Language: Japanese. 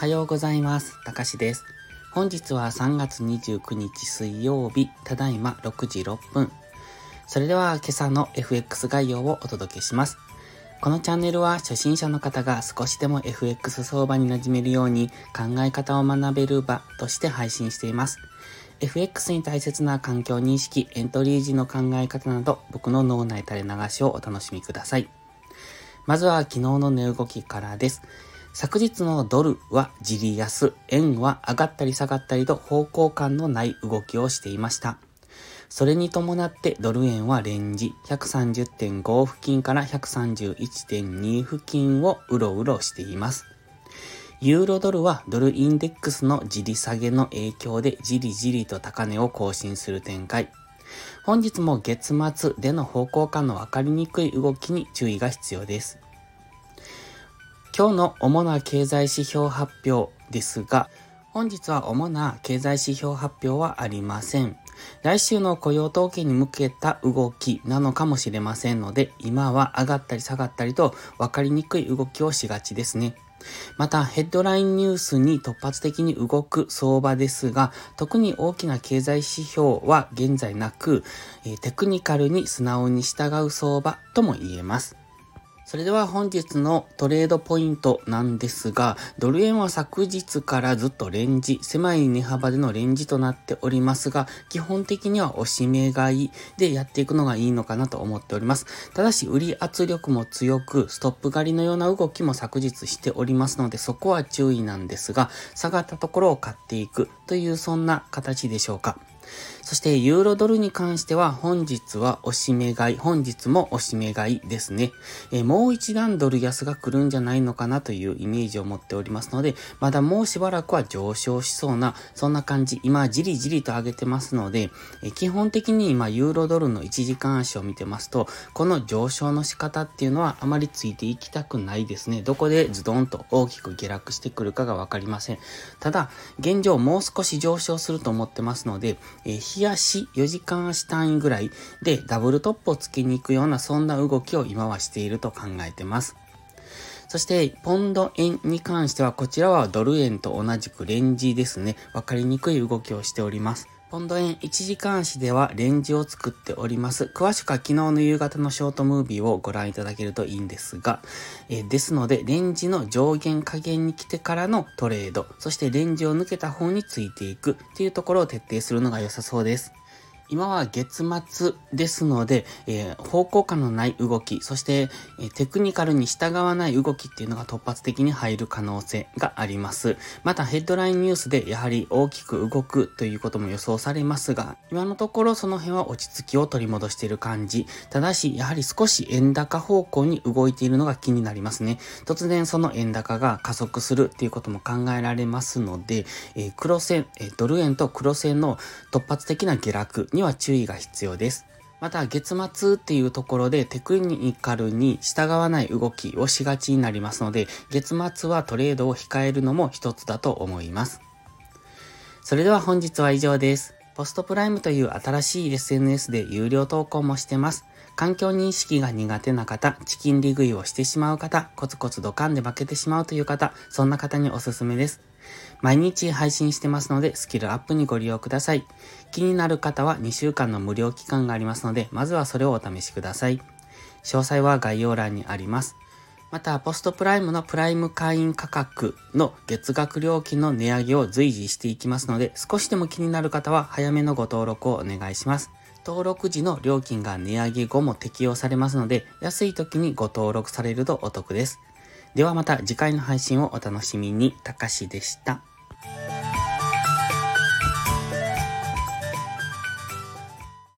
はようございます。たかしです。本日は3月29日水曜日、ただいま6時6分。それでは今朝の FX 概要をお届けします。このチャンネルは初心者の方が少しでも FX 相場に馴染めるように考え方を学べる場として配信しています。FX に大切な環境認識、エントリー時の考え方など僕の脳内垂れ流しをお楽しみください。まずは昨日の値動きからです。昨日のドルはじり安、円は上がったり下がったりと方向感のない動きをしていました。それに伴ってドル円はレンジ130.5付近から131.2付近をうろうろしています。ユーロドルはドルインデックスのじり下げの影響でじりじりと高値を更新する展開。本日も月末での方向感の分かりにくい動きに注意が必要です。今日の主な経済指標発表ですが、本日は主な経済指標発表はありません。来週の雇用統計に向けた動きなのかもしれませんので、今は上がったり下がったりと分かりにくい動きをしがちですね。また、ヘッドラインニュースに突発的に動く相場ですが、特に大きな経済指標は現在なく、テクニカルに素直に従う相場とも言えます。それでは本日のトレードポイントなんですが、ドル円は昨日からずっとレンジ、狭い値幅でのレンジとなっておりますが、基本的には押し目買いでやっていくのがいいのかなと思っております。ただし、売り圧力も強く、ストップ狩りのような動きも昨日しておりますので、そこは注意なんですが、下がったところを買っていくというそんな形でしょうか。そして、ユーロドルに関しては、本日は押し目買い、本日も押し目買いですね。えもう一段ドル安が来るんじゃないのかなというイメージを持っておりますので、まだもうしばらくは上昇しそうな、そんな感じ。今、じりじりと上げてますので、え基本的に今、ユーロドルの1時間足を見てますと、この上昇の仕方っていうのはあまりついていきたくないですね。どこでズドンと大きく下落してくるかがわかりません。ただ、現状もう少し上昇すると思ってますので、えー日足4時間足単位ぐらいでダブルトップをつけに行くようなそんな動きを今はしていると考えてます。そして、ポンド円に関しては、こちらはドル円と同じくレンジですね。わかりにくい動きをしております。ポンド円1時間足ではレンジを作っております。詳しくは昨日の夕方のショートムービーをご覧いただけるといいんですが、え、ですので、レンジの上限下限に来てからのトレード、そしてレンジを抜けた方についていくっていうところを徹底するのが良さそうです。今は月末ですので、えー、方向感のない動き、そして、えー、テクニカルに従わない動きっていうのが突発的に入る可能性があります。またヘッドラインニュースでやはり大きく動くということも予想されますが、今のところその辺は落ち着きを取り戻している感じ。ただし、やはり少し円高方向に動いているのが気になりますね。突然その円高が加速するっていうことも考えられますので、えー、黒線、えドル円と黒線の突発的な下落にには注意が必要です。また、月末っていうところでテクニカルに従わない動きをしがちになりますので、月末はトレードを控えるのも一つだと思います。それでは本日は以上です。ポストプライムという新しい SNS で有料投稿もしてます。環境認識が苦手な方、チキン利食いをしてしまう方、コツコツドカンで負けてしまうという方、そんな方におすすめです。毎日配信してますので、スキルアップにご利用ください。気になる方は2週間の無料期間がありますので、まずはそれをお試しください。詳細は概要欄にあります。また、ポストプライムのプライム会員価格の月額料金の値上げを随時していきますので、少しでも気になる方は早めのご登録をお願いします。登録時の料金が値上げ後も適用されますので、安い時にご登録されるとお得です。ではまた次回の配信をお楽しみに。たかしでした。